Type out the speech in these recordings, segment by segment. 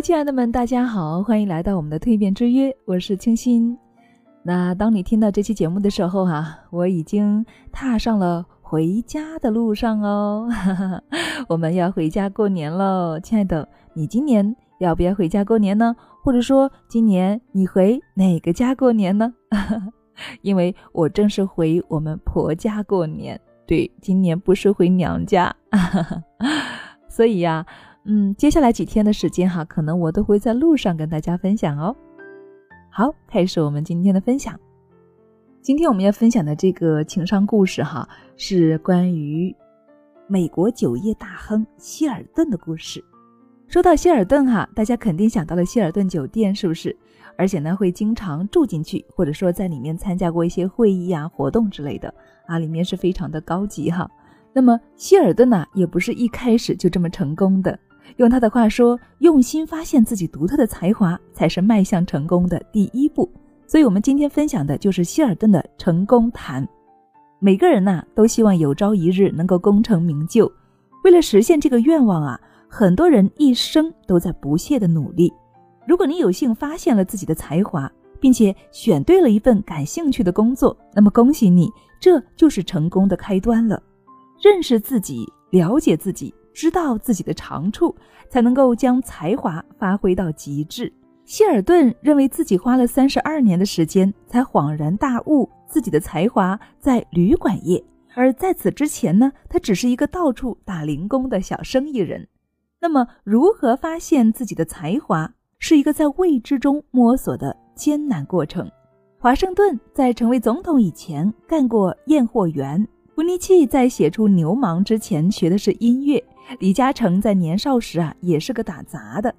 亲爱的们，大家好，欢迎来到我们的蜕变之约，我是清新。那当你听到这期节目的时候哈，我已经踏上了回家的路上哦，我们要回家过年喽，亲爱的，你今年要不要回家过年呢？或者说今年你回哪个家过年呢？因为我正是回我们婆家过年，对，今年不是回娘家，所以呀。嗯，接下来几天的时间哈，可能我都会在路上跟大家分享哦。好，开始我们今天的分享。今天我们要分享的这个情商故事哈，是关于美国酒业大亨希尔顿的故事。说到希尔顿哈，大家肯定想到了希尔顿酒店，是不是？而且呢，会经常住进去，或者说在里面参加过一些会议啊、活动之类的啊，里面是非常的高级哈。那么希尔顿呢，也不是一开始就这么成功的。用他的话说，用心发现自己独特的才华，才是迈向成功的第一步。所以，我们今天分享的就是希尔顿的成功谈。每个人呐，都希望有朝一日能够功成名就。为了实现这个愿望啊，很多人一生都在不懈的努力。如果你有幸发现了自己的才华，并且选对了一份感兴趣的工作，那么恭喜你，这就是成功的开端了。认识自己，了解自己。知道自己的长处，才能够将才华发挥到极致。希尔顿认为自己花了三十二年的时间，才恍然大悟自己的才华在旅馆业，而在此之前呢，他只是一个到处打零工的小生意人。那么，如何发现自己的才华，是一个在未知中摸索的艰难过程。华盛顿在成为总统以前干过验货员，福尼契在写出《牛虻》之前学的是音乐。李嘉诚在年少时啊，也是个打杂的。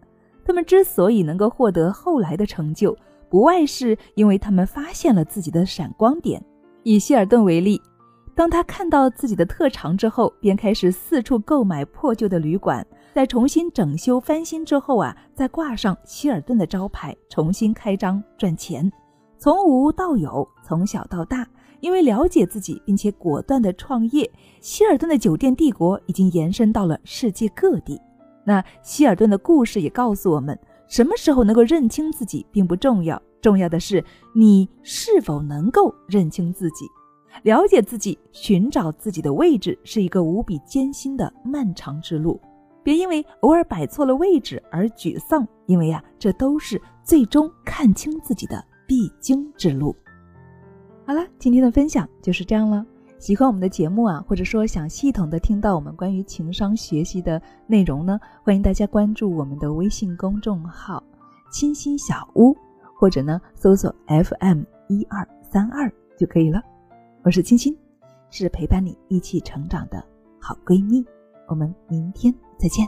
他们之所以能够获得后来的成就，不外是因为他们发现了自己的闪光点。以希尔顿为例，当他看到自己的特长之后，便开始四处购买破旧的旅馆，在重新整修翻新之后啊，再挂上希尔顿的招牌，重新开张赚钱。从无到有，从小到大。因为了解自己，并且果断的创业，希尔顿的酒店帝国已经延伸到了世界各地。那希尔顿的故事也告诉我们，什么时候能够认清自己并不重要，重要的是你是否能够认清自己。了解自己，寻找自己的位置，是一个无比艰辛的漫长之路。别因为偶尔摆错了位置而沮丧，因为呀，这都是最终看清自己的必经之路。好了，今天的分享就是这样了。喜欢我们的节目啊，或者说想系统的听到我们关于情商学习的内容呢，欢迎大家关注我们的微信公众号“清新小屋”，或者呢搜索 FM 一二三二就可以了。我是清新，是陪伴你一起成长的好闺蜜。我们明天再见。